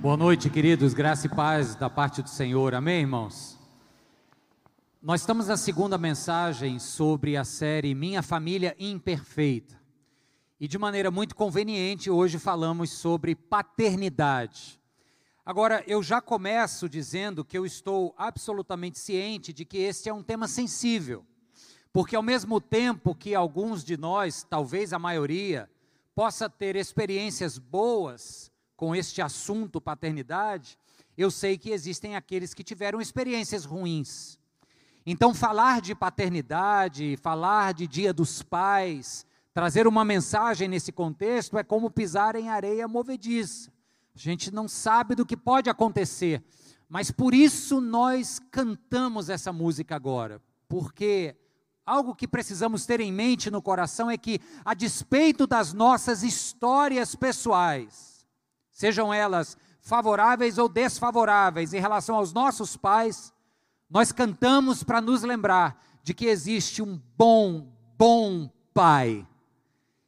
Boa noite, queridos. Graça e paz da parte do Senhor. Amém, irmãos? Nós estamos na segunda mensagem sobre a série Minha Família Imperfeita. E de maneira muito conveniente, hoje falamos sobre paternidade. Agora, eu já começo dizendo que eu estou absolutamente ciente de que este é um tema sensível. Porque ao mesmo tempo que alguns de nós, talvez a maioria, possa ter experiências boas com este assunto paternidade, eu sei que existem aqueles que tiveram experiências ruins. Então, falar de paternidade, falar de Dia dos Pais, trazer uma mensagem nesse contexto é como pisar em areia movediça. A gente não sabe do que pode acontecer, mas por isso nós cantamos essa música agora, porque algo que precisamos ter em mente no coração é que, a despeito das nossas histórias pessoais, sejam elas favoráveis ou desfavoráveis em relação aos nossos pais, nós cantamos para nos lembrar de que existe um bom, bom pai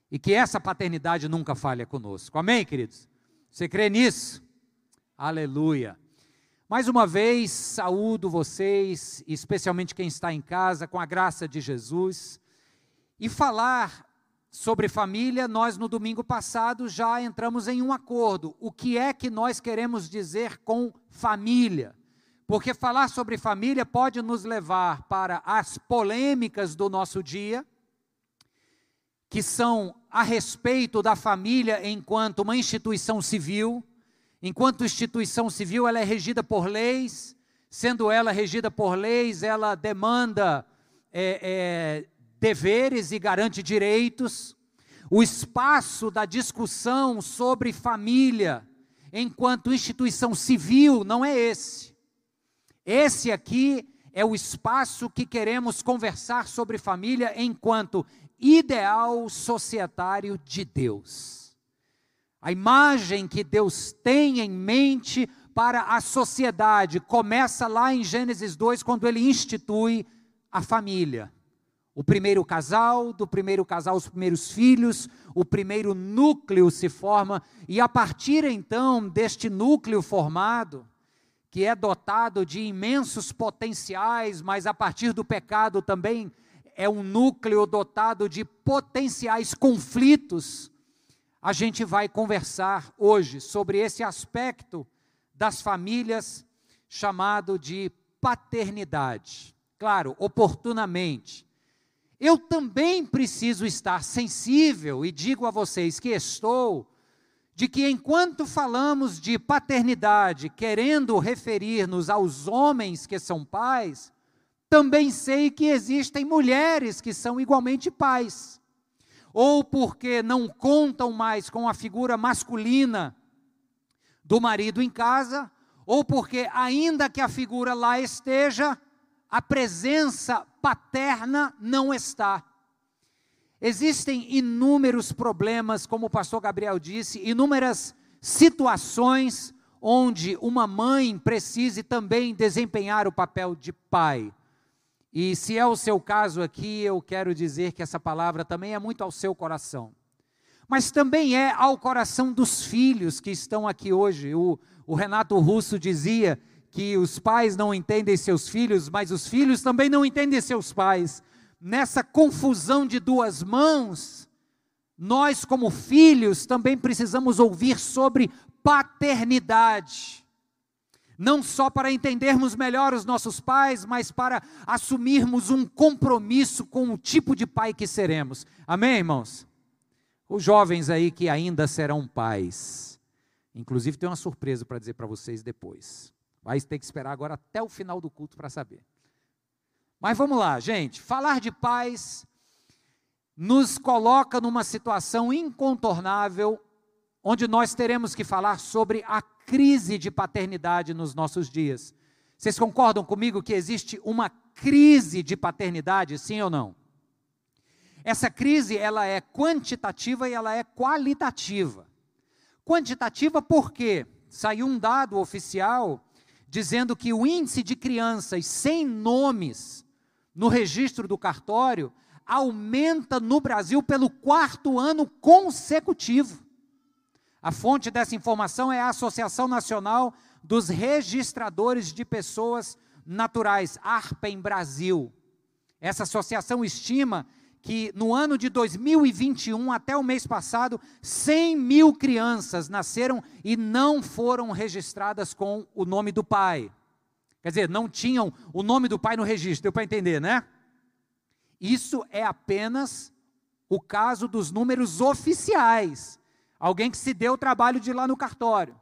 e que essa paternidade nunca falha conosco. Amém, queridos? Você crê nisso? Aleluia. Mais uma vez, saúdo vocês, especialmente quem está em casa, com a graça de Jesus. E falar sobre família, nós no domingo passado já entramos em um acordo. O que é que nós queremos dizer com família? Porque falar sobre família pode nos levar para as polêmicas do nosso dia, que são a respeito da família enquanto uma instituição civil. Enquanto instituição civil, ela é regida por leis, sendo ela regida por leis, ela demanda é, é, deveres e garante direitos. O espaço da discussão sobre família, enquanto instituição civil, não é esse. Esse aqui é o espaço que queremos conversar sobre família enquanto ideal societário de Deus. A imagem que Deus tem em mente para a sociedade começa lá em Gênesis 2, quando ele institui a família. O primeiro casal, do primeiro casal, os primeiros filhos, o primeiro núcleo se forma, e a partir então deste núcleo formado, que é dotado de imensos potenciais, mas a partir do pecado também é um núcleo dotado de potenciais conflitos, a gente vai conversar hoje sobre esse aspecto das famílias chamado de paternidade. Claro, oportunamente eu também preciso estar sensível, e digo a vocês que estou, de que enquanto falamos de paternidade, querendo referir-nos aos homens que são pais, também sei que existem mulheres que são igualmente pais. Ou porque não contam mais com a figura masculina do marido em casa, ou porque, ainda que a figura lá esteja, a presença paterna não está. Existem inúmeros problemas, como o pastor Gabriel disse, inúmeras situações onde uma mãe precise também desempenhar o papel de pai. E se é o seu caso aqui, eu quero dizer que essa palavra também é muito ao seu coração. Mas também é ao coração dos filhos que estão aqui hoje. O, o Renato Russo dizia que os pais não entendem seus filhos, mas os filhos também não entendem seus pais. Nessa confusão de duas mãos, nós, como filhos, também precisamos ouvir sobre paternidade. Não só para entendermos melhor os nossos pais, mas para assumirmos um compromisso com o tipo de pai que seremos. Amém, irmãos? Os jovens aí que ainda serão pais. Inclusive, tem uma surpresa para dizer para vocês depois. Vai ter que esperar agora até o final do culto para saber. Mas vamos lá, gente. Falar de paz nos coloca numa situação incontornável, onde nós teremos que falar sobre a crise de paternidade nos nossos dias. Vocês concordam comigo que existe uma crise de paternidade, sim ou não? Essa crise, ela é quantitativa e ela é qualitativa. Quantitativa porque saiu um dado oficial dizendo que o índice de crianças sem nomes no registro do cartório aumenta no Brasil pelo quarto ano consecutivo. A fonte dessa informação é a Associação Nacional dos Registradores de Pessoas Naturais, ARPEM Brasil. Essa associação estima que no ano de 2021, até o mês passado, 100 mil crianças nasceram e não foram registradas com o nome do pai. Quer dizer, não tinham o nome do pai no registro, deu para entender, né? Isso é apenas o caso dos números oficiais. Alguém que se deu o trabalho de ir lá no cartório.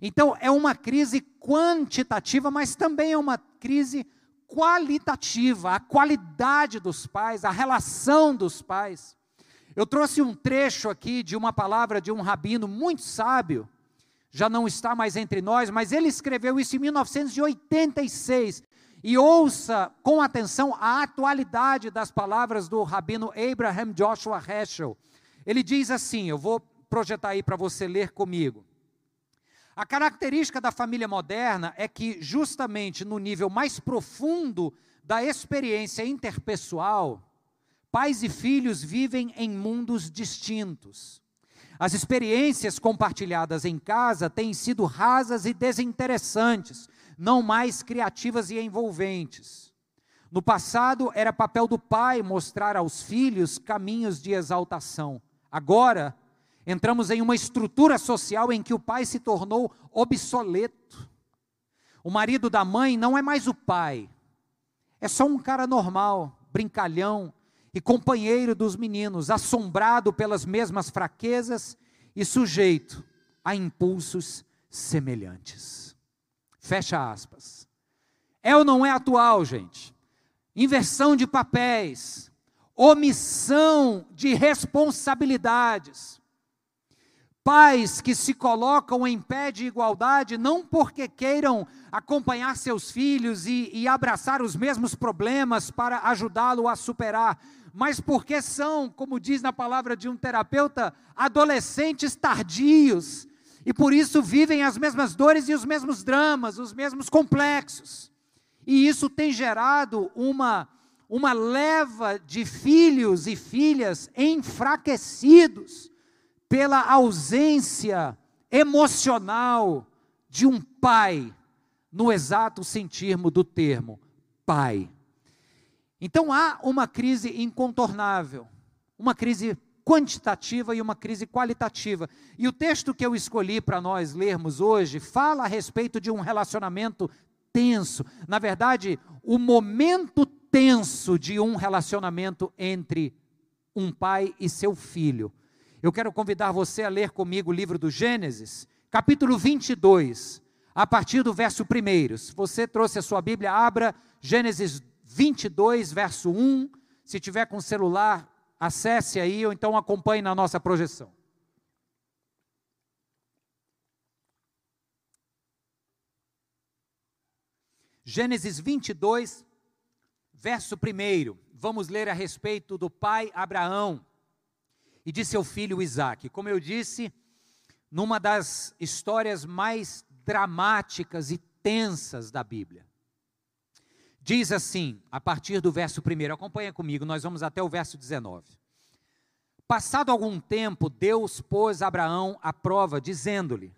Então, é uma crise quantitativa, mas também é uma crise qualitativa, a qualidade dos pais, a relação dos pais. Eu trouxe um trecho aqui de uma palavra de um rabino muito sábio, já não está mais entre nós, mas ele escreveu isso em 1986. E ouça com atenção a atualidade das palavras do rabino Abraham Joshua Heschel. Ele diz assim: eu vou projetar aí para você ler comigo. A característica da família moderna é que, justamente no nível mais profundo da experiência interpessoal, pais e filhos vivem em mundos distintos. As experiências compartilhadas em casa têm sido rasas e desinteressantes, não mais criativas e envolventes. No passado, era papel do pai mostrar aos filhos caminhos de exaltação. Agora, Entramos em uma estrutura social em que o pai se tornou obsoleto. O marido da mãe não é mais o pai, é só um cara normal, brincalhão e companheiro dos meninos, assombrado pelas mesmas fraquezas e sujeito a impulsos semelhantes. Fecha aspas. É ou não é atual, gente? Inversão de papéis, omissão de responsabilidades Pais que se colocam em pé de igualdade, não porque queiram acompanhar seus filhos e, e abraçar os mesmos problemas para ajudá-lo a superar, mas porque são, como diz na palavra de um terapeuta, adolescentes tardios, e por isso vivem as mesmas dores e os mesmos dramas, os mesmos complexos. E isso tem gerado uma, uma leva de filhos e filhas enfraquecidos pela ausência emocional de um pai, no exato sentirmo do termo, pai. Então há uma crise incontornável, uma crise quantitativa e uma crise qualitativa. E o texto que eu escolhi para nós lermos hoje fala a respeito de um relacionamento tenso. Na verdade, o momento tenso de um relacionamento entre um pai e seu filho. Eu quero convidar você a ler comigo o livro do Gênesis, capítulo 22, a partir do verso 1. Se você trouxe a sua Bíblia, abra Gênesis 22, verso 1. Se tiver com celular, acesse aí ou então acompanhe na nossa projeção. Gênesis 22, verso 1. Vamos ler a respeito do pai Abraão e de seu filho Isaac. Como eu disse, numa das histórias mais dramáticas e tensas da Bíblia. Diz assim, a partir do verso 1, acompanha comigo, nós vamos até o verso 19. Passado algum tempo, Deus pôs Abraão à prova, dizendo-lhe: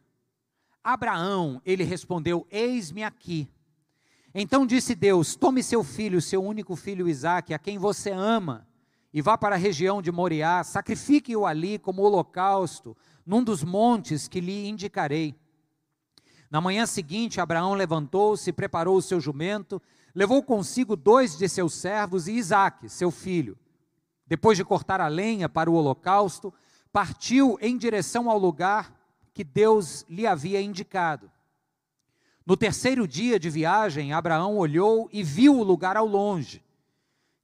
Abraão, ele respondeu: Eis-me aqui. Então disse Deus: Tome seu filho, seu único filho Isaque, a quem você ama, e vá para a região de Moriá, sacrifique-o ali como holocausto, num dos montes que lhe indicarei. Na manhã seguinte, Abraão levantou-se, preparou o seu jumento, levou consigo dois de seus servos e Isaque, seu filho. Depois de cortar a lenha para o holocausto, partiu em direção ao lugar que Deus lhe havia indicado. No terceiro dia de viagem, Abraão olhou e viu o lugar ao longe.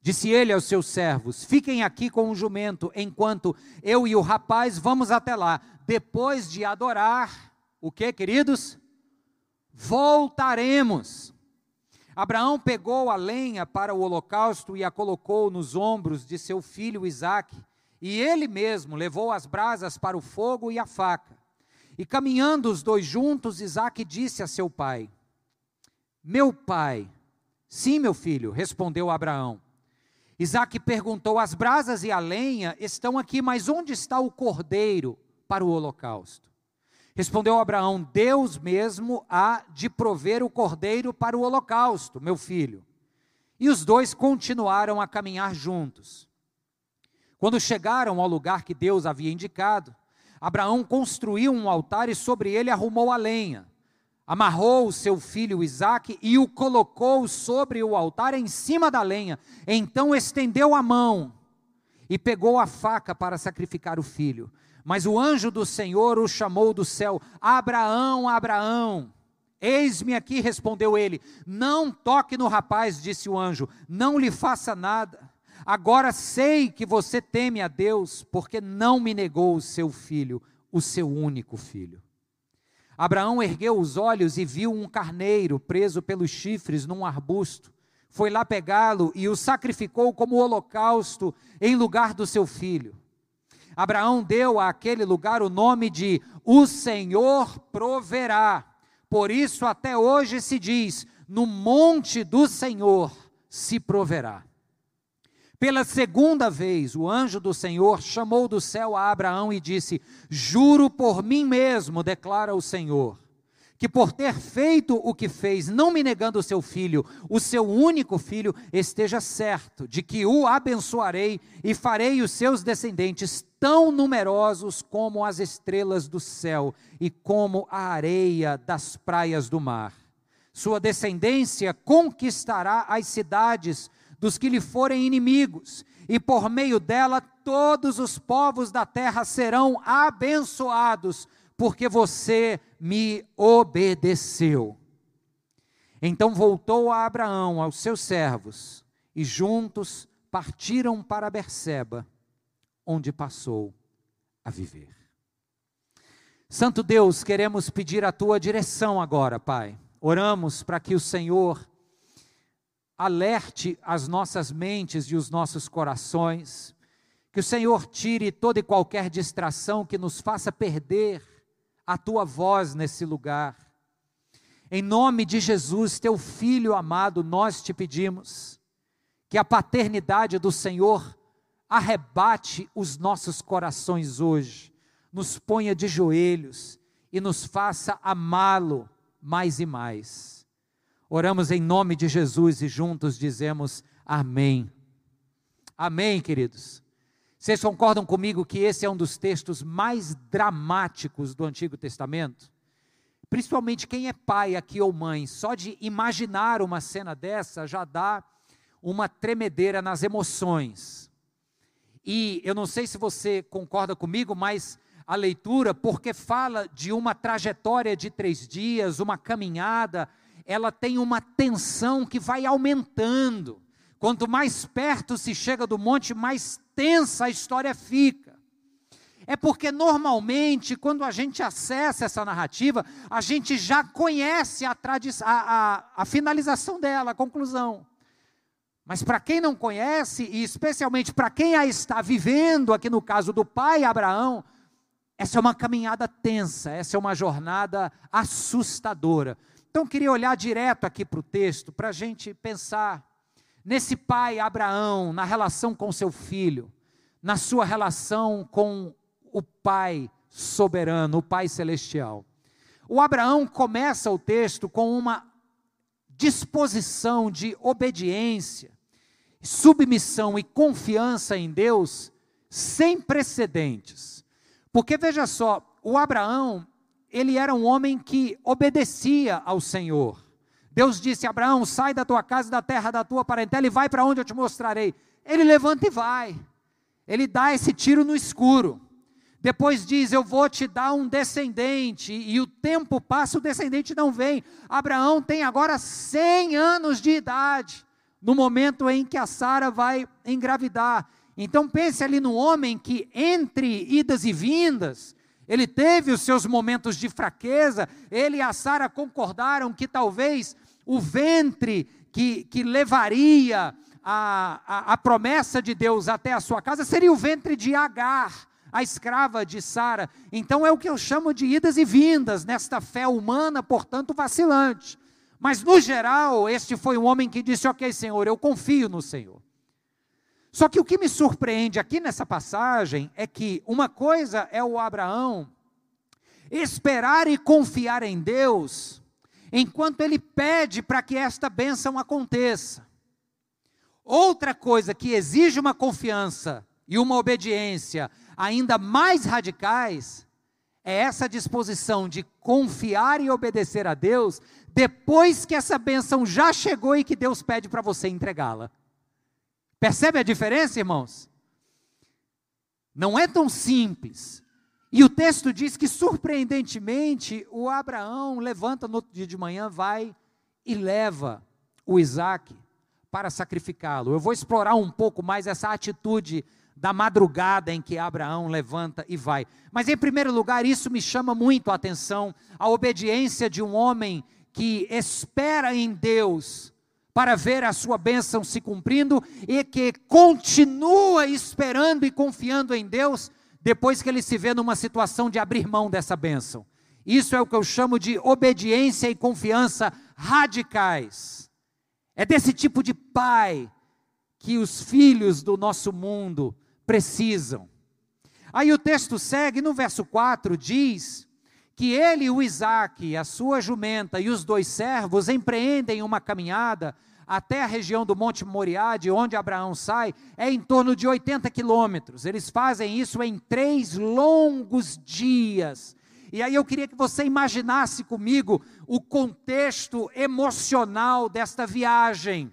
Disse ele aos seus servos: Fiquem aqui com o jumento, enquanto eu e o rapaz vamos até lá. Depois de adorar, o que, queridos? Voltaremos. Abraão pegou a lenha para o holocausto e a colocou nos ombros de seu filho Isaque, e ele mesmo levou as brasas para o fogo e a faca. E caminhando os dois juntos, Isaque disse a seu pai: Meu pai, sim, meu filho, respondeu Abraão. Isaac perguntou: As brasas e a lenha estão aqui, mas onde está o cordeiro para o holocausto? Respondeu Abraão: Deus mesmo há de prover o cordeiro para o holocausto, meu filho. E os dois continuaram a caminhar juntos. Quando chegaram ao lugar que Deus havia indicado, Abraão construiu um altar e sobre ele arrumou a lenha. Amarrou o seu filho Isaque e o colocou sobre o altar em cima da lenha. Então estendeu a mão e pegou a faca para sacrificar o filho. Mas o anjo do Senhor o chamou do céu: Abraão, Abraão. Eis-me aqui, respondeu ele. Não toque no rapaz, disse o anjo, não lhe faça nada. Agora sei que você teme a Deus, porque não me negou o seu filho, o seu único filho. Abraão ergueu os olhos e viu um carneiro preso pelos chifres num arbusto. Foi lá pegá-lo e o sacrificou como holocausto em lugar do seu filho. Abraão deu àquele lugar o nome de O Senhor proverá. Por isso, até hoje se diz: No monte do Senhor se proverá. Pela segunda vez, o anjo do Senhor chamou do céu a Abraão e disse: Juro por mim mesmo, declara o Senhor, que por ter feito o que fez, não me negando o seu filho, o seu único filho, esteja certo de que o abençoarei e farei os seus descendentes tão numerosos como as estrelas do céu e como a areia das praias do mar. Sua descendência conquistará as cidades dos que lhe forem inimigos, e por meio dela todos os povos da terra serão abençoados porque você me obedeceu. Então voltou a Abraão aos seus servos, e juntos partiram para Berseba, onde passou a viver. Santo Deus, queremos pedir a tua direção agora, Pai. Oramos para que o Senhor alerte as nossas mentes e os nossos corações, que o Senhor tire toda e qualquer distração que nos faça perder a tua voz nesse lugar. Em nome de Jesus, teu filho amado, nós te pedimos que a paternidade do Senhor arrebate os nossos corações hoje, nos ponha de joelhos e nos faça amá-lo mais e mais. Oramos em nome de Jesus e juntos dizemos amém. Amém, queridos. Vocês concordam comigo que esse é um dos textos mais dramáticos do Antigo Testamento? Principalmente quem é pai aqui ou mãe, só de imaginar uma cena dessa já dá uma tremedeira nas emoções. E eu não sei se você concorda comigo, mas a leitura, porque fala de uma trajetória de três dias, uma caminhada, ela tem uma tensão que vai aumentando. Quanto mais perto se chega do monte, mais tensa a história fica. É porque normalmente, quando a gente acessa essa narrativa, a gente já conhece a, a, a, a finalização dela, a conclusão. Mas para quem não conhece, e especialmente para quem a está vivendo, aqui no caso do pai Abraão, essa é uma caminhada tensa, essa é uma jornada assustadora. Então, queria olhar direto aqui para o texto, para a gente pensar nesse pai Abraão, na relação com seu filho, na sua relação com o Pai soberano, o Pai celestial. O Abraão começa o texto com uma disposição de obediência, submissão e confiança em Deus sem precedentes. Porque veja só, o Abraão, ele era um homem que obedecia ao Senhor. Deus disse: Abraão, sai da tua casa, da terra da tua parentela e vai para onde eu te mostrarei. Ele levanta e vai. Ele dá esse tiro no escuro. Depois diz: Eu vou te dar um descendente. E o tempo passa, o descendente não vem. Abraão tem agora 100 anos de idade, no momento em que a Sara vai engravidar. Então pense ali no homem que, entre idas e vindas, ele teve os seus momentos de fraqueza, ele e a Sara concordaram que talvez o ventre que, que levaria a, a, a promessa de Deus até a sua casa seria o ventre de Agar, a escrava de Sara. Então é o que eu chamo de idas e vindas nesta fé humana, portanto vacilante. Mas no geral, este foi um homem que disse: Ok, Senhor, eu confio no Senhor. Só que o que me surpreende aqui nessa passagem é que uma coisa é o Abraão esperar e confiar em Deus, enquanto ele pede para que esta bênção aconteça. Outra coisa que exige uma confiança e uma obediência ainda mais radicais é essa disposição de confiar e obedecer a Deus depois que essa bênção já chegou e que Deus pede para você entregá-la. Percebe a diferença, irmãos? Não é tão simples. E o texto diz que, surpreendentemente, o Abraão levanta no outro dia de manhã, vai e leva o Isaac para sacrificá-lo. Eu vou explorar um pouco mais essa atitude da madrugada em que Abraão levanta e vai. Mas, em primeiro lugar, isso me chama muito a atenção, a obediência de um homem que espera em Deus para ver a sua bênção se cumprindo e que continua esperando e confiando em Deus depois que ele se vê numa situação de abrir mão dessa bênção. Isso é o que eu chamo de obediência e confiança radicais. É desse tipo de pai que os filhos do nosso mundo precisam. Aí o texto segue, no verso 4 diz que ele, o Isaac, a sua jumenta e os dois servos empreendem uma caminhada até a região do Monte Moriá, de onde Abraão sai, é em torno de 80 quilômetros. Eles fazem isso em três longos dias. E aí eu queria que você imaginasse comigo o contexto emocional desta viagem.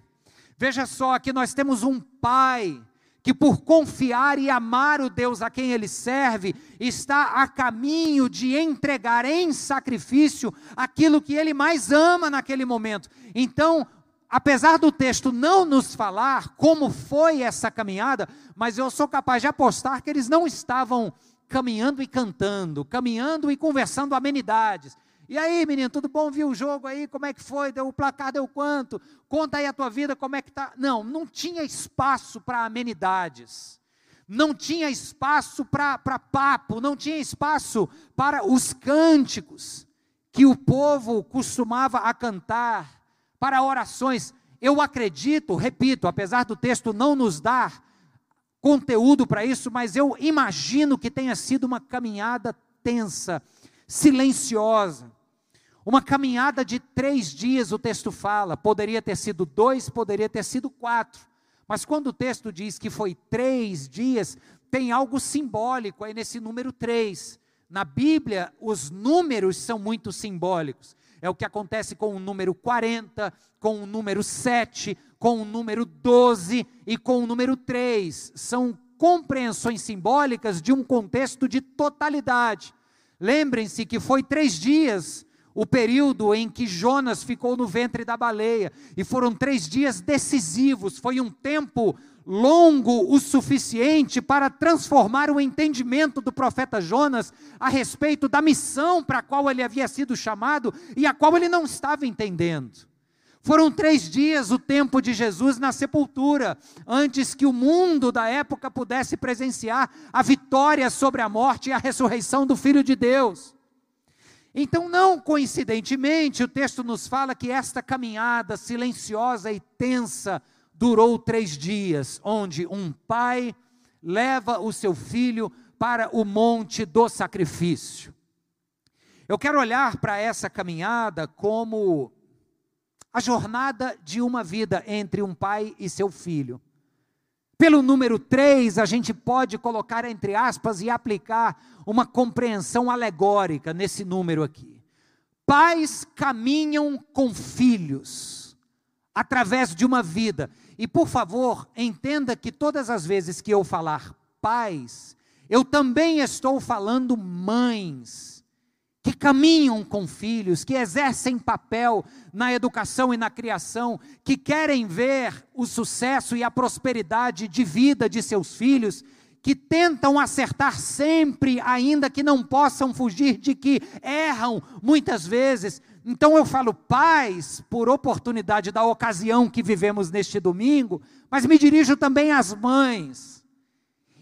Veja só, aqui nós temos um pai que por confiar e amar o Deus a quem ele serve, está a caminho de entregar em sacrifício aquilo que ele mais ama naquele momento. Então, apesar do texto não nos falar como foi essa caminhada, mas eu sou capaz de apostar que eles não estavam caminhando e cantando, caminhando e conversando amenidades. E aí, menino, tudo bom? Viu o jogo aí? Como é que foi? Deu o placar deu quanto? Conta aí a tua vida, como é que tá? Não, não tinha espaço para amenidades. Não tinha espaço para papo, não tinha espaço para os cânticos que o povo costumava a cantar, para orações. Eu acredito, repito, apesar do texto não nos dar conteúdo para isso, mas eu imagino que tenha sido uma caminhada tensa, silenciosa, uma caminhada de três dias, o texto fala, poderia ter sido dois, poderia ter sido quatro. Mas quando o texto diz que foi três dias, tem algo simbólico aí nesse número três. Na Bíblia, os números são muito simbólicos. É o que acontece com o número 40, com o número 7, com o número 12 e com o número 3. São compreensões simbólicas de um contexto de totalidade. Lembrem-se que foi três dias o período em que Jonas ficou no ventre da baleia, e foram três dias decisivos, foi um tempo longo o suficiente para transformar o entendimento do profeta Jonas a respeito da missão para a qual ele havia sido chamado e a qual ele não estava entendendo. Foram três dias o tempo de Jesus na sepultura, antes que o mundo da época pudesse presenciar a vitória sobre a morte e a ressurreição do Filho de Deus. Então, não coincidentemente, o texto nos fala que esta caminhada silenciosa e tensa durou três dias, onde um pai leva o seu filho para o monte do sacrifício. Eu quero olhar para essa caminhada como a jornada de uma vida entre um pai e seu filho. Pelo número 3, a gente pode colocar entre aspas e aplicar uma compreensão alegórica nesse número aqui. Pais caminham com filhos através de uma vida. E por favor, entenda que todas as vezes que eu falar pais, eu também estou falando mães que caminham com filhos, que exercem papel na educação e na criação, que querem ver o sucesso e a prosperidade de vida de seus filhos, que tentam acertar sempre, ainda que não possam fugir de que erram muitas vezes. Então eu falo pais, por oportunidade da ocasião que vivemos neste domingo, mas me dirijo também às mães.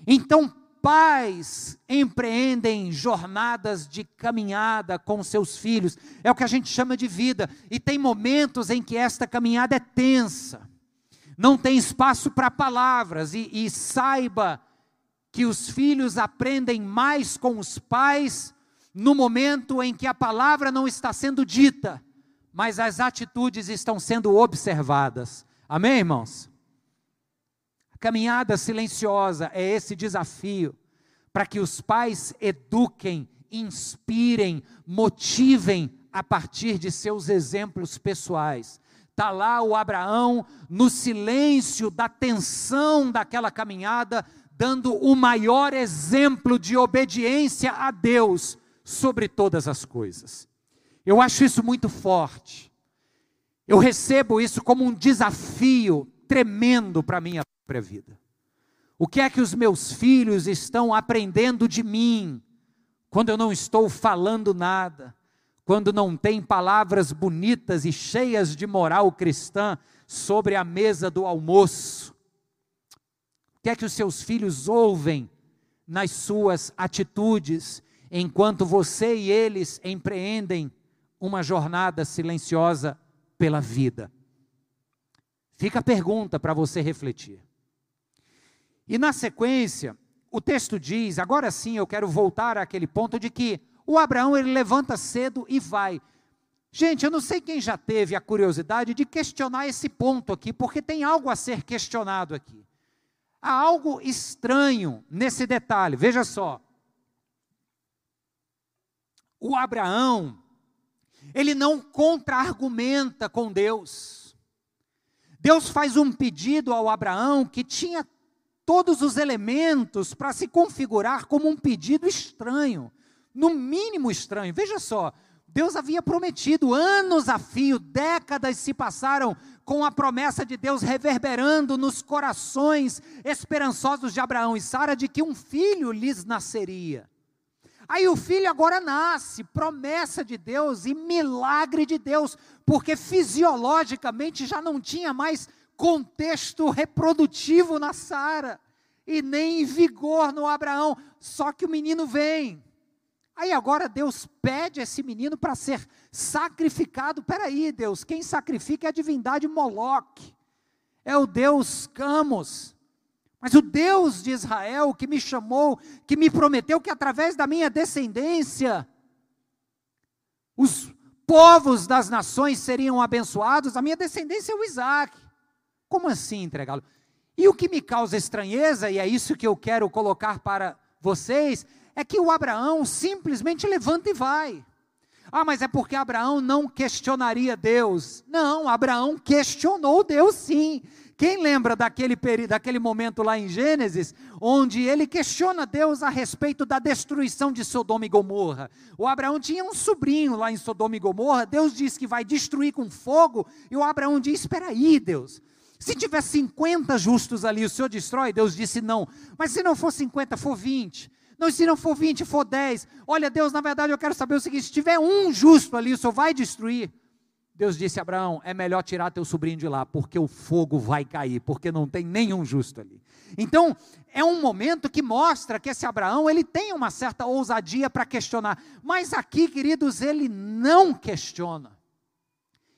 Então, pais empreendem jornadas de caminhada com seus filhos, é o que a gente chama de vida, e tem momentos em que esta caminhada é tensa, não tem espaço para palavras, e, e saiba que os filhos aprendem mais com os pais no momento em que a palavra não está sendo dita, mas as atitudes estão sendo observadas. Amém, irmãos? A caminhada silenciosa é esse desafio para que os pais eduquem, inspirem, motivem a partir de seus exemplos pessoais. Está lá o Abraão, no silêncio da tensão daquela caminhada, dando o maior exemplo de obediência a Deus sobre todas as coisas. Eu acho isso muito forte. Eu recebo isso como um desafio tremendo para a minha própria vida. O que é que os meus filhos estão aprendendo de mim quando eu não estou falando nada? Quando não tem palavras bonitas e cheias de moral cristã sobre a mesa do almoço? Que é que os seus filhos ouvem nas suas atitudes enquanto você e eles empreendem uma jornada silenciosa pela vida. Fica a pergunta para você refletir. E na sequência, o texto diz, agora sim eu quero voltar àquele ponto de que o Abraão ele levanta cedo e vai. Gente, eu não sei quem já teve a curiosidade de questionar esse ponto aqui, porque tem algo a ser questionado aqui. Há algo estranho nesse detalhe. Veja só o Abraão, ele não contra-argumenta com Deus. Deus faz um pedido ao Abraão que tinha todos os elementos para se configurar como um pedido estranho, no mínimo estranho. Veja só, Deus havia prometido, anos a fio, décadas se passaram com a promessa de Deus reverberando nos corações esperançosos de Abraão e Sara de que um filho lhes nasceria. Aí o filho agora nasce, promessa de Deus e milagre de Deus, porque fisiologicamente já não tinha mais contexto reprodutivo na Sara e nem vigor no Abraão, só que o menino vem. Aí agora Deus pede esse menino para ser sacrificado. Peraí, Deus, quem sacrifica é a divindade Moloque, é o Deus Camos. Mas o Deus de Israel que me chamou, que me prometeu que através da minha descendência, os povos das nações seriam abençoados, a minha descendência é o Isaac. Como assim entregá-lo? E o que me causa estranheza, e é isso que eu quero colocar para vocês, é que o Abraão simplesmente levanta e vai. Ah, mas é porque Abraão não questionaria Deus. Não, Abraão questionou Deus sim. Quem lembra daquele, daquele momento lá em Gênesis, onde ele questiona Deus a respeito da destruição de Sodoma e Gomorra? O Abraão tinha um sobrinho lá em Sodoma e Gomorra, Deus diz que vai destruir com fogo, e o Abraão diz: Espera aí, Deus. Se tiver 50 justos ali, o Senhor destrói? Deus disse não. Mas se não for 50, for 20. Não, se não for 20, for 10. Olha, Deus, na verdade eu quero saber o seguinte: se tiver um justo ali, o Senhor vai destruir? Deus disse a Abraão: é melhor tirar teu sobrinho de lá, porque o fogo vai cair, porque não tem nenhum justo ali. Então, é um momento que mostra que esse Abraão, ele tem uma certa ousadia para questionar, mas aqui, queridos, ele não questiona.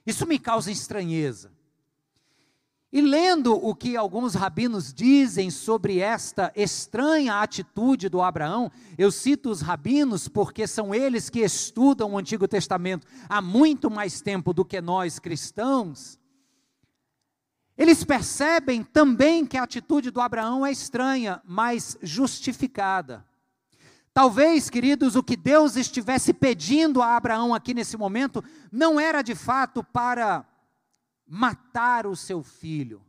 Isso me causa estranheza. E lendo o que alguns rabinos dizem sobre esta estranha atitude do Abraão, eu cito os rabinos porque são eles que estudam o Antigo Testamento há muito mais tempo do que nós cristãos. Eles percebem também que a atitude do Abraão é estranha, mas justificada. Talvez, queridos, o que Deus estivesse pedindo a Abraão aqui nesse momento não era de fato para matar o seu filho,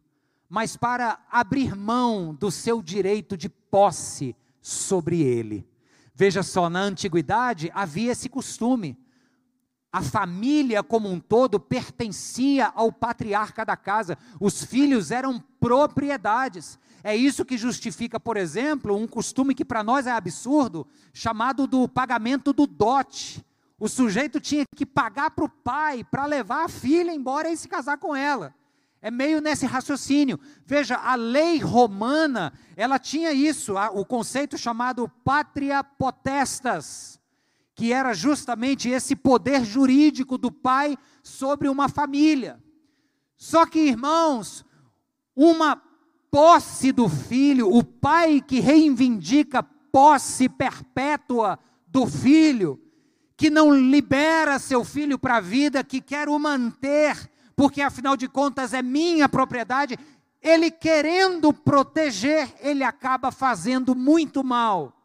mas para abrir mão do seu direito de posse sobre ele. Veja só, na antiguidade havia esse costume. A família como um todo pertencia ao patriarca da casa. Os filhos eram propriedades. É isso que justifica, por exemplo, um costume que para nós é absurdo, chamado do pagamento do dote. O sujeito tinha que pagar para o pai para levar a filha embora e se casar com ela. É meio nesse raciocínio. Veja, a lei romana, ela tinha isso, o conceito chamado patria potestas, que era justamente esse poder jurídico do pai sobre uma família. Só que, irmãos, uma posse do filho, o pai que reivindica posse perpétua do filho, que não libera seu filho para a vida, que quer o manter, porque afinal de contas é minha propriedade, ele querendo proteger, ele acaba fazendo muito mal.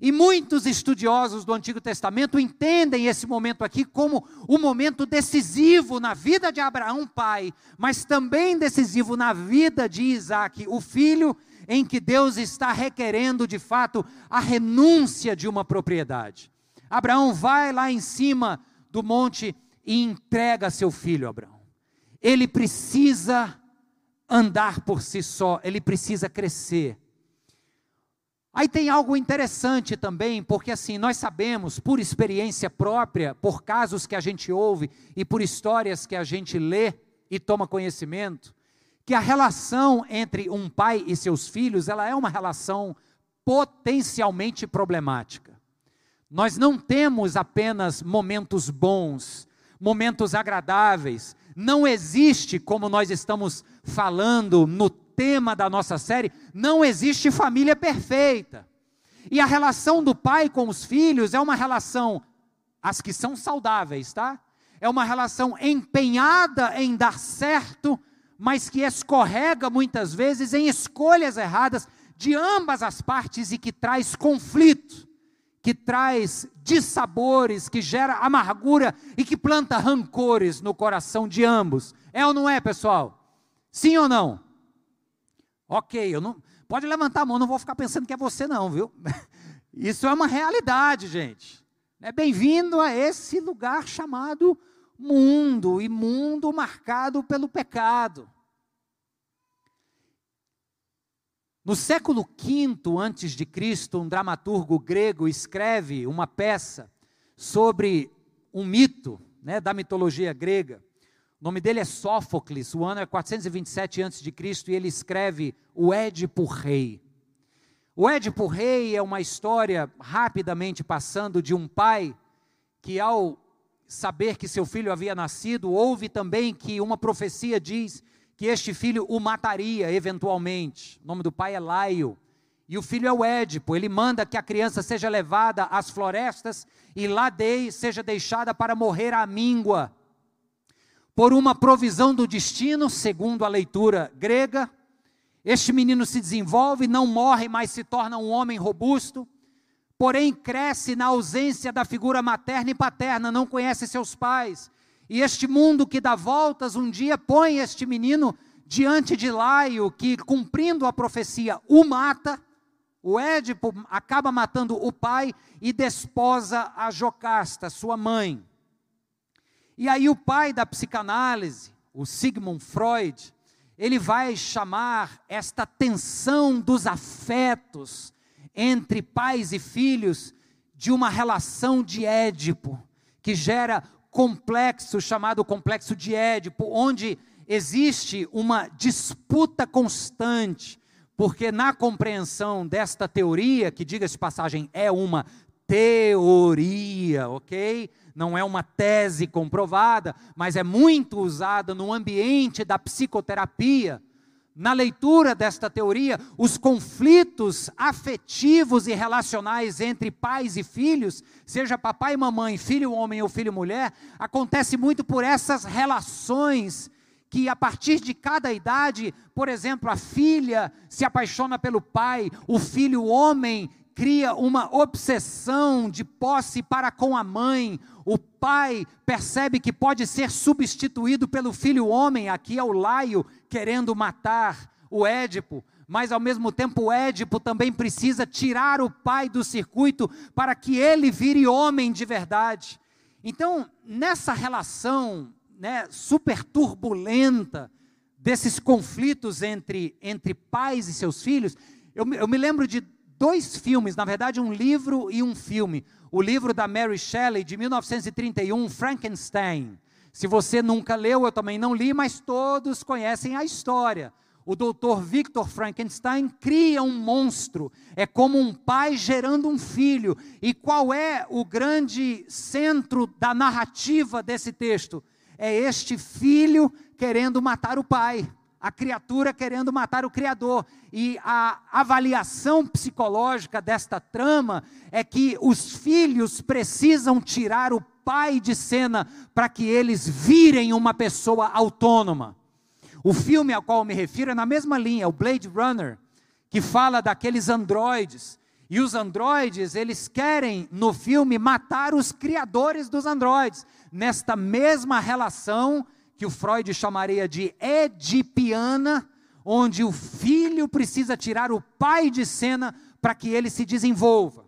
E muitos estudiosos do Antigo Testamento entendem esse momento aqui como o um momento decisivo na vida de Abraão, pai, mas também decisivo na vida de Isaac, o filho em que Deus está requerendo de fato a renúncia de uma propriedade. Abraão vai lá em cima do monte e entrega seu filho, Abraão. Ele precisa andar por si só, ele precisa crescer. Aí tem algo interessante também, porque assim, nós sabemos, por experiência própria, por casos que a gente ouve e por histórias que a gente lê e toma conhecimento, que a relação entre um pai e seus filhos, ela é uma relação potencialmente problemática. Nós não temos apenas momentos bons, momentos agradáveis. Não existe, como nós estamos falando no tema da nossa série, não existe família perfeita. E a relação do pai com os filhos é uma relação, as que são saudáveis, tá? É uma relação empenhada em dar certo, mas que escorrega muitas vezes em escolhas erradas de ambas as partes e que traz conflito, que traz dissabores, que gera amargura e que planta rancores no coração de ambos. É ou não é, pessoal? Sim ou não? Ok, eu não. Pode levantar a mão, não vou ficar pensando que é você, não, viu? Isso é uma realidade, gente. É bem-vindo a esse lugar chamado mundo, e mundo marcado pelo pecado. No século V antes de Cristo, um dramaturgo grego escreve uma peça sobre um mito, né, da mitologia grega. O nome dele é Sófocles, o ano é 427 a.C. e ele escreve o Édipo Rei. O Édipo Rei é uma história, rapidamente passando, de um pai que, ao saber que seu filho havia nascido, houve também que uma profecia diz que este filho o mataria eventualmente. O nome do pai é Laio. E o filho é o Édipo. Ele manda que a criança seja levada às florestas e lá dei, seja deixada para morrer à míngua por uma provisão do destino, segundo a leitura grega, este menino se desenvolve, não morre, mas se torna um homem robusto, porém cresce na ausência da figura materna e paterna, não conhece seus pais. E este mundo que dá voltas, um dia põe este menino diante de Laio, que cumprindo a profecia o mata. O Édipo acaba matando o pai e desposa a Jocasta, sua mãe. E aí o pai da psicanálise, o Sigmund Freud, ele vai chamar esta tensão dos afetos entre pais e filhos de uma relação de Édipo, que gera complexo chamado complexo de Édipo, onde existe uma disputa constante, porque na compreensão desta teoria, que diga-se passagem é uma teoria, ok? não é uma tese comprovada, mas é muito usada no ambiente da psicoterapia. Na leitura desta teoria, os conflitos afetivos e relacionais entre pais e filhos, seja papai e mamãe, filho homem ou filho mulher, acontece muito por essas relações que a partir de cada idade, por exemplo, a filha se apaixona pelo pai, o filho homem cria uma obsessão de posse para com a mãe. O pai percebe que pode ser substituído pelo filho homem, aqui é o Laio querendo matar o Édipo, mas ao mesmo tempo o Édipo também precisa tirar o pai do circuito para que ele vire homem de verdade. Então, nessa relação né, super turbulenta desses conflitos entre, entre pais e seus filhos, eu, eu me lembro de dois filmes, na verdade, um livro e um filme. O livro da Mary Shelley, de 1931, Frankenstein. Se você nunca leu, eu também não li, mas todos conhecem a história. O doutor Victor Frankenstein cria um monstro, é como um pai gerando um filho. E qual é o grande centro da narrativa desse texto? É este filho querendo matar o pai. A criatura querendo matar o Criador. E a avaliação psicológica desta trama é que os filhos precisam tirar o pai de cena para que eles virem uma pessoa autônoma. O filme ao qual me refiro é na mesma linha, o Blade Runner, que fala daqueles androides. E os androides, eles querem no filme matar os criadores dos androides, nesta mesma relação que o Freud chamaria de edipiana, onde o filho precisa tirar o pai de cena para que ele se desenvolva.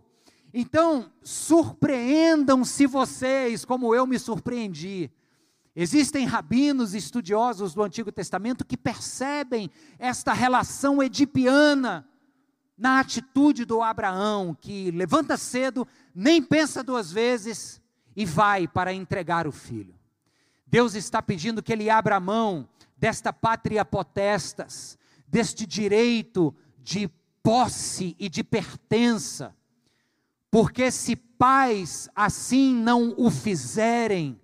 Então, surpreendam-se vocês, como eu me surpreendi. Existem rabinos estudiosos do Antigo Testamento que percebem esta relação edipiana na atitude do Abraão, que levanta cedo, nem pensa duas vezes e vai para entregar o filho. Deus está pedindo que ele abra mão desta pátria potestas, deste direito de posse e de pertença, porque se pais assim não o fizerem,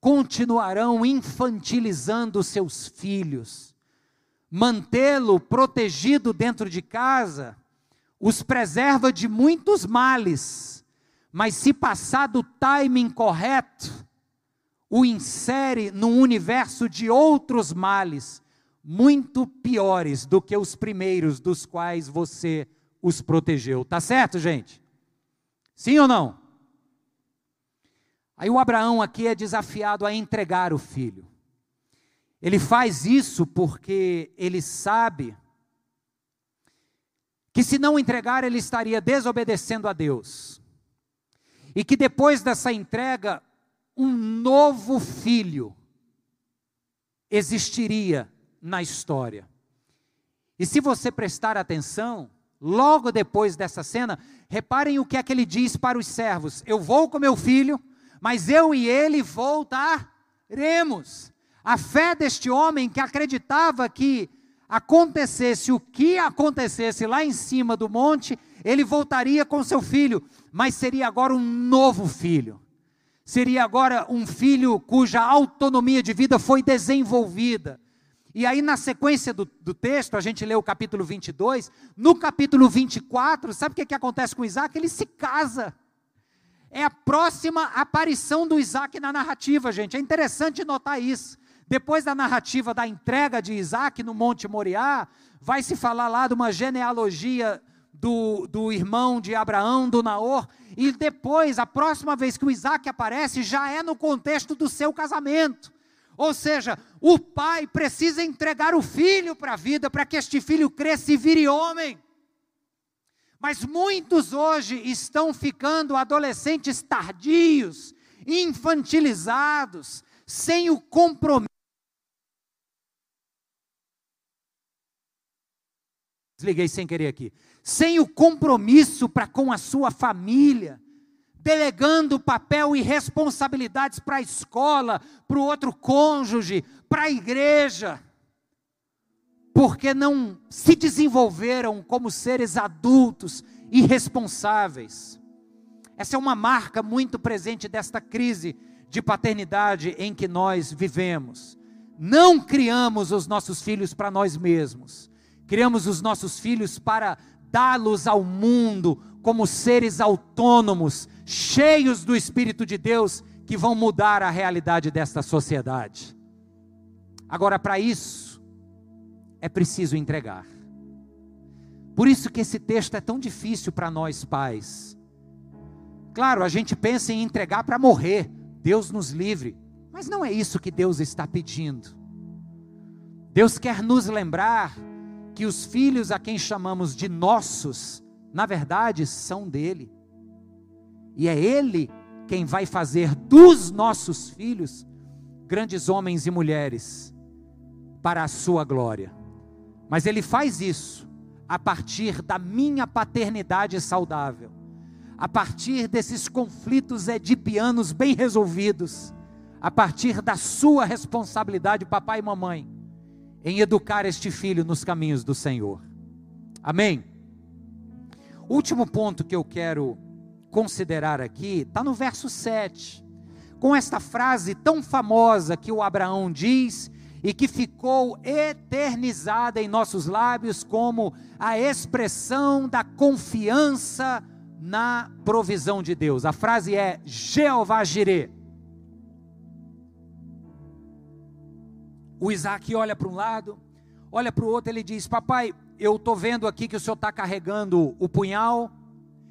continuarão infantilizando seus filhos. Mantê-lo protegido dentro de casa os preserva de muitos males, mas se passar do timing correto, o insere num universo de outros males, muito piores do que os primeiros dos quais você os protegeu. Tá certo, gente? Sim ou não? Aí o Abraão aqui é desafiado a entregar o filho. Ele faz isso porque ele sabe que se não entregar ele estaria desobedecendo a Deus. E que depois dessa entrega um novo filho existiria na história. E se você prestar atenção, logo depois dessa cena, reparem o que é que ele diz para os servos: Eu vou com meu filho, mas eu e ele voltaremos. A fé deste homem que acreditava que acontecesse o que acontecesse lá em cima do monte, ele voltaria com seu filho, mas seria agora um novo filho seria agora um filho cuja autonomia de vida foi desenvolvida. E aí, na sequência do, do, texto, a gente lê o capítulo 22. No capítulo 24, sabe o que, que acontece com Isaac? Ele se casa. É a próxima aparição do Isaac na narrativa, gente. É interessante notar isso. Depois da narrativa da entrega de Isaac no Monte Moriá, vai se falar lá de uma genealogia do, do irmão de Abraão, do Naor, e depois, a próxima vez que o Isaac aparece, já é no contexto do seu casamento. Ou seja, o pai precisa entregar o filho para a vida, para que este filho cresça e vire homem. Mas muitos hoje estão ficando adolescentes tardios, infantilizados, sem o compromisso. Desliguei sem querer aqui sem o compromisso para com a sua família, delegando papel e responsabilidades para a escola, para o outro cônjuge, para a igreja, porque não se desenvolveram como seres adultos e responsáveis. Essa é uma marca muito presente desta crise de paternidade em que nós vivemos. Não criamos os nossos filhos para nós mesmos, criamos os nossos filhos para dá-los ao mundo como seres autônomos, cheios do Espírito de Deus, que vão mudar a realidade desta sociedade. Agora, para isso, é preciso entregar. Por isso que esse texto é tão difícil para nós pais. Claro, a gente pensa em entregar para morrer, Deus nos livre, mas não é isso que Deus está pedindo. Deus quer nos lembrar que os filhos a quem chamamos de nossos, na verdade são dele. E é ele quem vai fazer dos nossos filhos grandes homens e mulheres para a sua glória. Mas ele faz isso a partir da minha paternidade saudável, a partir desses conflitos edipianos bem resolvidos, a partir da sua responsabilidade, papai e mamãe em educar este filho nos caminhos do Senhor. Amém? Último ponto que eu quero considerar aqui está no verso 7, com esta frase tão famosa que o Abraão diz e que ficou eternizada em nossos lábios como a expressão da confiança na provisão de Deus. A frase é Jeová Jireh. O Isaac olha para um lado, olha para o outro, ele diz: Papai, eu estou vendo aqui que o senhor está carregando o punhal.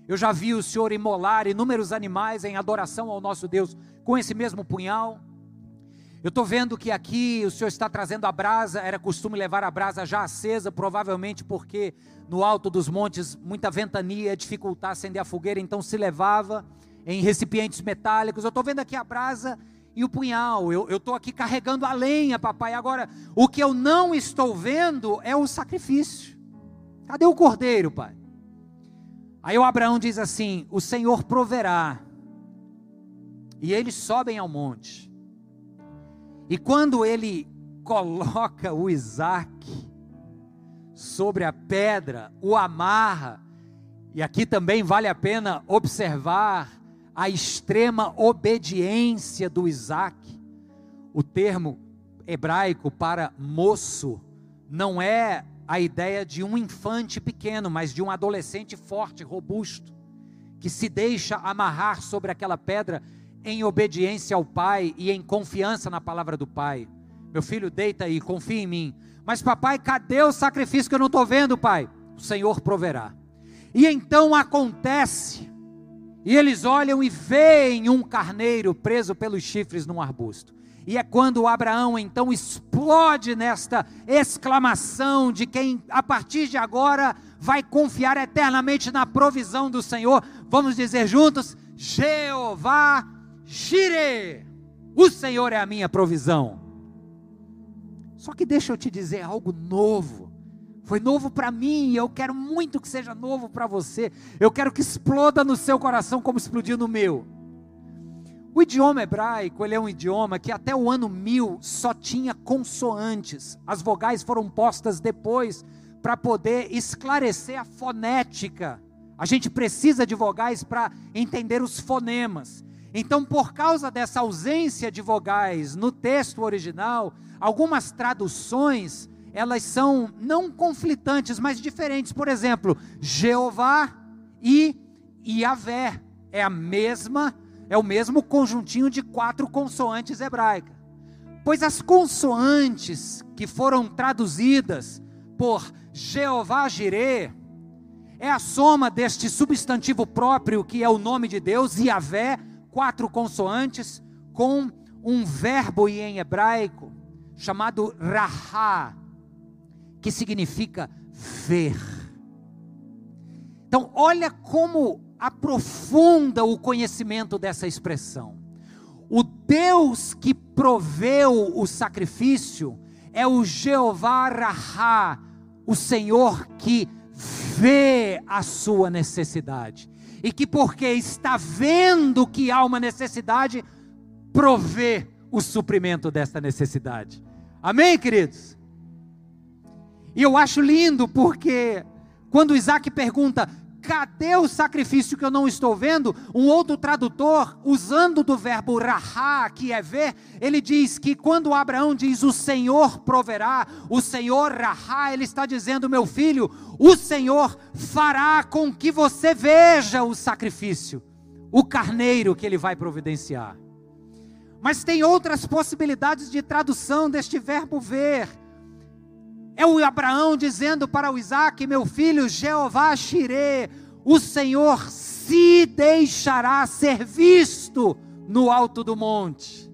Eu já vi o senhor imolar inúmeros animais em adoração ao nosso Deus com esse mesmo punhal. Eu estou vendo que aqui o senhor está trazendo a brasa, era costume levar a brasa já acesa, provavelmente porque no alto dos montes muita ventania dificultar acender a fogueira, então se levava em recipientes metálicos. Eu estou vendo aqui a brasa e o punhal. Eu estou aqui carregando a lenha, papai. Agora, o que eu não estou vendo é o sacrifício. Cadê o cordeiro, pai? Aí o Abraão diz assim: O Senhor proverá. E eles sobem ao monte. E quando ele coloca o Isaac sobre a pedra, o amarra, e aqui também vale a pena observar a extrema obediência do Isaac. O termo hebraico para moço não é a ideia de um infante pequeno, mas de um adolescente forte, robusto, que se deixa amarrar sobre aquela pedra em obediência ao pai e em confiança na palavra do pai. Meu filho, deita aí, confia em mim. Mas papai, cadê o sacrifício que eu não estou vendo, pai? O Senhor proverá. E então acontece e eles olham e veem um carneiro preso pelos chifres num arbusto. E é quando Abraão então explode nesta exclamação de quem a partir de agora vai confiar eternamente na provisão do Senhor. Vamos dizer juntos: Jeová Jireh. O Senhor é a minha provisão. Só que deixa eu te dizer algo novo. Foi novo para mim, e eu quero muito que seja novo para você. Eu quero que exploda no seu coração como explodiu no meu. O idioma hebraico, ele é um idioma que até o ano 1000 só tinha consoantes. As vogais foram postas depois para poder esclarecer a fonética. A gente precisa de vogais para entender os fonemas. Então, por causa dessa ausência de vogais no texto original, algumas traduções elas são não conflitantes, mas diferentes. Por exemplo, Jeová e Yahvé é a mesma, é o mesmo conjuntinho de quatro consoantes hebraicas. Pois as consoantes que foram traduzidas por Jeová Jireh é a soma deste substantivo próprio que é o nome de Deus, Yahvé, quatro consoantes, com um verbo em hebraico chamado rahá, que significa ver. Então, olha como aprofunda o conhecimento dessa expressão. O Deus que proveu o sacrifício é o Jeová Rahá, o Senhor que vê a sua necessidade. E que, porque está vendo que há uma necessidade, provê o suprimento dessa necessidade. Amém, queridos? E eu acho lindo porque quando Isaac pergunta: cadê o sacrifício que eu não estou vendo? Um outro tradutor, usando do verbo rahá, que é ver, ele diz que quando Abraão diz o Senhor proverá, o Senhor rahá, ele está dizendo, meu filho, o Senhor fará com que você veja o sacrifício, o carneiro que ele vai providenciar. Mas tem outras possibilidades de tradução deste verbo ver. É o Abraão dizendo para o Isaac, meu filho, Jeová Shire, o Senhor se deixará ser visto no alto do monte.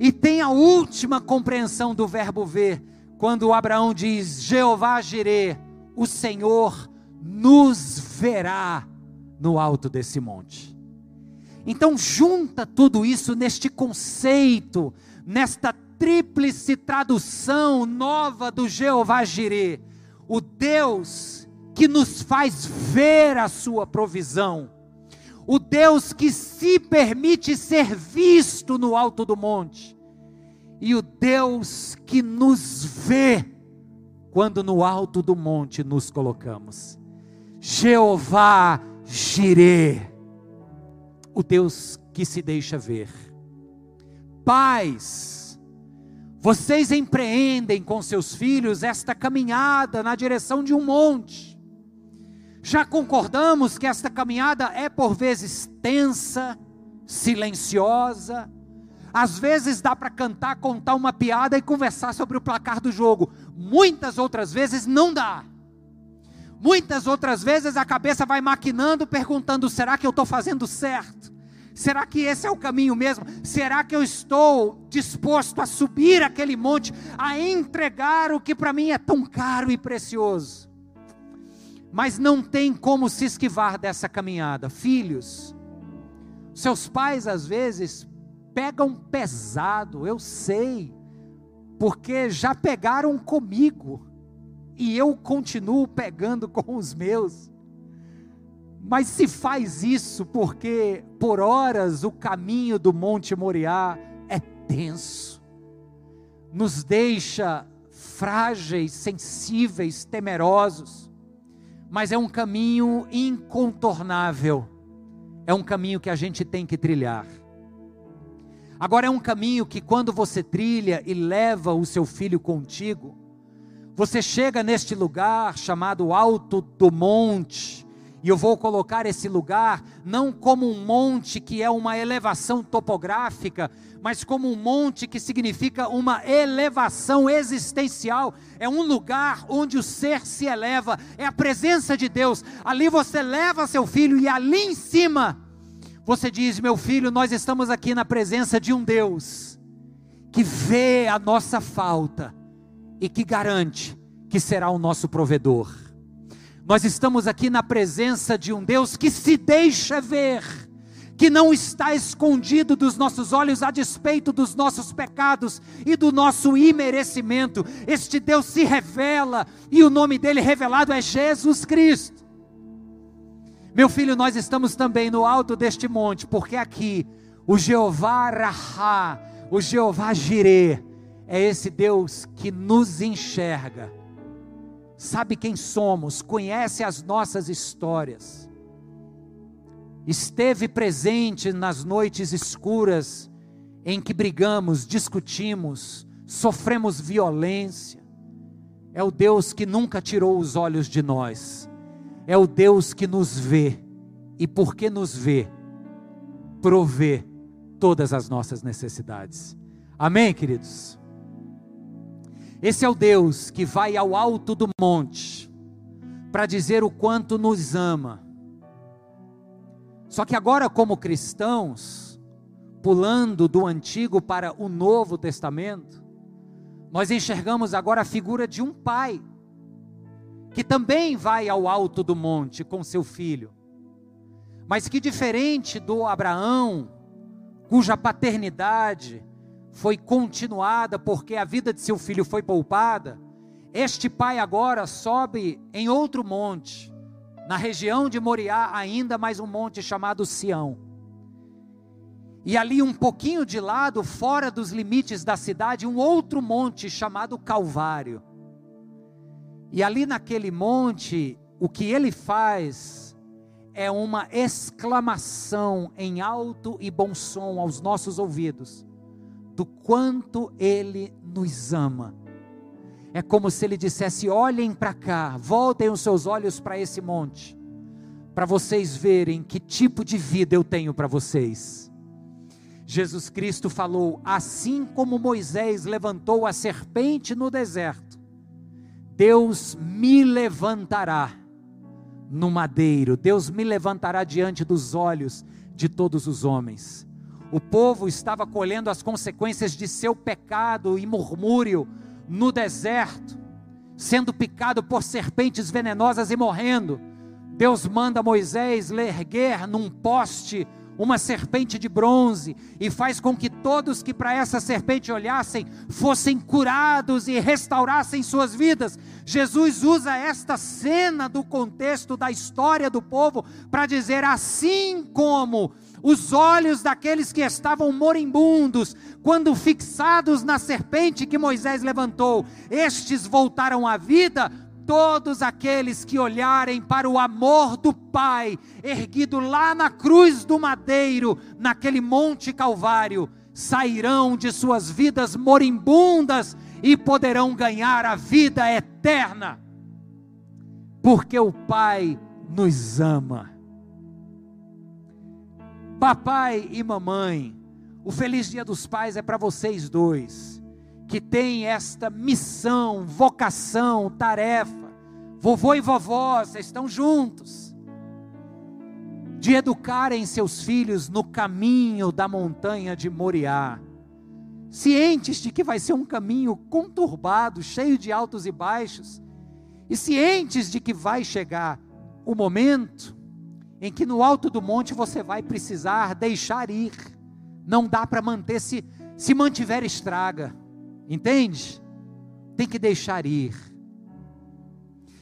E tem a última compreensão do verbo ver, quando Abraão diz: Jeová Jireh, o Senhor nos verá no alto desse monte. Então, junta tudo isso neste conceito, nesta tríplice tradução nova do Jeová Jireh, o Deus que nos faz ver a sua provisão, o Deus que se permite ser visto no alto do monte, e o Deus que nos vê quando no alto do monte nos colocamos. Jeová Jireh, o Deus que se deixa ver. Paz Vocês empreendem com seus filhos esta caminhada na direção de um monte. Já concordamos que esta caminhada é por vezes tensa, silenciosa, às vezes dá para cantar, contar uma piada e conversar sobre o placar do jogo. Muitas outras vezes não dá. Muitas outras vezes a cabeça vai maquinando, perguntando: será que eu estou fazendo certo? Será que esse é o caminho mesmo? Será que eu estou disposto a subir aquele monte, a entregar o que para mim é tão caro e precioso? Mas não tem como se esquivar dessa caminhada. Filhos, seus pais às vezes pegam pesado, eu sei, porque já pegaram comigo e eu continuo pegando com os meus. Mas se faz isso porque por horas o caminho do Monte Moriá é tenso, nos deixa frágeis, sensíveis, temerosos, mas é um caminho incontornável, é um caminho que a gente tem que trilhar. Agora é um caminho que quando você trilha e leva o seu filho contigo, você chega neste lugar chamado Alto do Monte, e eu vou colocar esse lugar não como um monte que é uma elevação topográfica, mas como um monte que significa uma elevação existencial. É um lugar onde o ser se eleva, é a presença de Deus. Ali você leva seu filho e ali em cima você diz: Meu filho, nós estamos aqui na presença de um Deus que vê a nossa falta e que garante que será o nosso provedor. Nós estamos aqui na presença de um Deus que se deixa ver, que não está escondido dos nossos olhos a despeito dos nossos pecados e do nosso imerecimento. Este Deus se revela e o nome dele revelado é Jesus Cristo. Meu filho, nós estamos também no alto deste monte, porque aqui o Jeová Rahá, o Jeová Jireh, é esse Deus que nos enxerga, sabe quem somos, conhece as nossas histórias, esteve presente nas noites escuras em que brigamos, discutimos, sofremos violência, é o Deus que nunca tirou os olhos de nós. É o Deus que nos vê. E porque nos vê, provê todas as nossas necessidades. Amém, queridos? Esse é o Deus que vai ao alto do monte para dizer o quanto nos ama. Só que agora, como cristãos, pulando do Antigo para o Novo Testamento, nós enxergamos agora a figura de um pai que também vai ao alto do monte com seu filho, mas que diferente do Abraão, cuja paternidade foi continuada porque a vida de seu filho foi poupada, este pai agora sobe em outro monte, na região de Moriá, ainda mais um monte chamado Sião. E ali um pouquinho de lado, fora dos limites da cidade, um outro monte chamado Calvário. E ali naquele monte, o que ele faz é uma exclamação em alto e bom som aos nossos ouvidos, do quanto ele nos ama. É como se ele dissesse: olhem para cá, voltem os seus olhos para esse monte, para vocês verem que tipo de vida eu tenho para vocês. Jesus Cristo falou: assim como Moisés levantou a serpente no deserto, Deus me levantará no madeiro, Deus me levantará diante dos olhos de todos os homens. O povo estava colhendo as consequências de seu pecado e murmúrio no deserto, sendo picado por serpentes venenosas e morrendo. Deus manda Moisés erguer num poste uma serpente de bronze e faz com que todos que para essa serpente olhassem fossem curados e restaurassem suas vidas. Jesus usa esta cena do contexto da história do povo para dizer assim como os olhos daqueles que estavam moribundos, quando fixados na serpente que Moisés levantou, estes voltaram à vida, todos aqueles que olharem para o amor do Pai, erguido lá na cruz do madeiro, naquele monte Calvário, sairão de suas vidas moribundas e poderão ganhar a vida eterna, porque o Pai nos ama. Papai e mamãe, o feliz dia dos pais é para vocês dois, que têm esta missão, vocação, tarefa. Vovô e vovó, vocês estão juntos. De educarem seus filhos no caminho da montanha de Moriá. Cientes de que vai ser um caminho conturbado, cheio de altos e baixos, e cientes de que vai chegar o momento em que no alto do monte você vai precisar deixar ir não dá para manter se se mantiver estraga. Entende? Tem que deixar ir.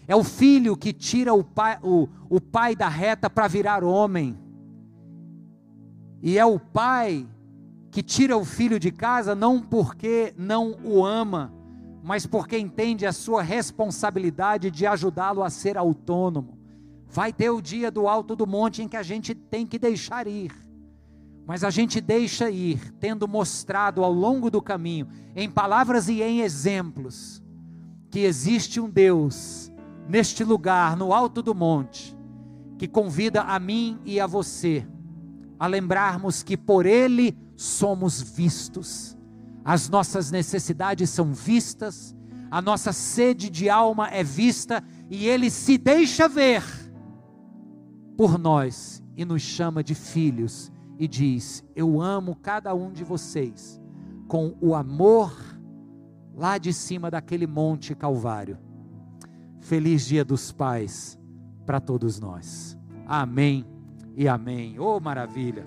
É o filho que tira o pai, o, o pai da reta para virar homem. E é o pai que tira o filho de casa não porque não o ama, mas porque entende a sua responsabilidade de ajudá-lo a ser autônomo. Vai ter o dia do alto do monte em que a gente tem que deixar ir. Mas a gente deixa ir, tendo mostrado ao longo do caminho, em palavras e em exemplos, que existe um Deus neste lugar, no alto do monte, que convida a mim e a você a lembrarmos que por Ele somos vistos, as nossas necessidades são vistas, a nossa sede de alma é vista e Ele se deixa ver por nós e nos chama de filhos e diz: Eu amo cada um de vocês com o amor lá de cima daquele monte Calvário. Feliz Dia dos Pais para todos nós. Amém e amém. Oh, maravilha!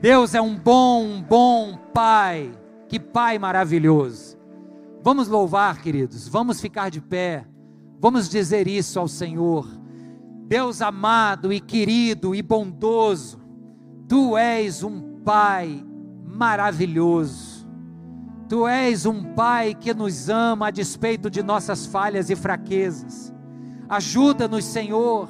Deus é um bom, bom Pai. Que Pai maravilhoso. Vamos louvar, queridos. Vamos ficar de pé. Vamos dizer isso ao Senhor. Deus amado e querido e bondoso Tu és um Pai maravilhoso. Tu és um Pai que nos ama a despeito de nossas falhas e fraquezas. Ajuda-nos, Senhor,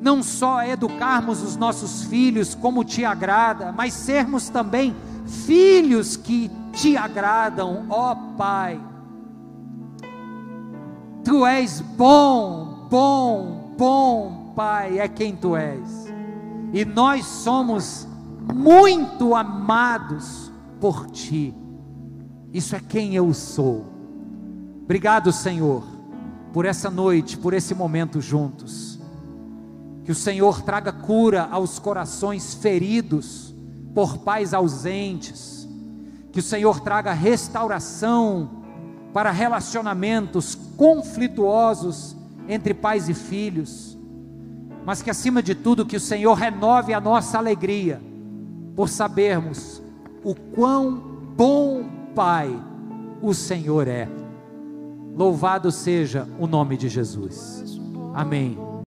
não só a educarmos os nossos filhos como te agrada, mas sermos também filhos que te agradam, ó Pai. Tu és bom, bom, bom, Pai, é quem tu és e nós somos muito amados por Ti. Isso é quem eu sou. Obrigado, Senhor, por essa noite, por esse momento juntos. Que o Senhor traga cura aos corações feridos por pais ausentes. Que o Senhor traga restauração para relacionamentos conflituosos entre pais e filhos mas que acima de tudo que o Senhor renove a nossa alegria por sabermos o quão bom Pai o Senhor é. Louvado seja o nome de Jesus. Amém.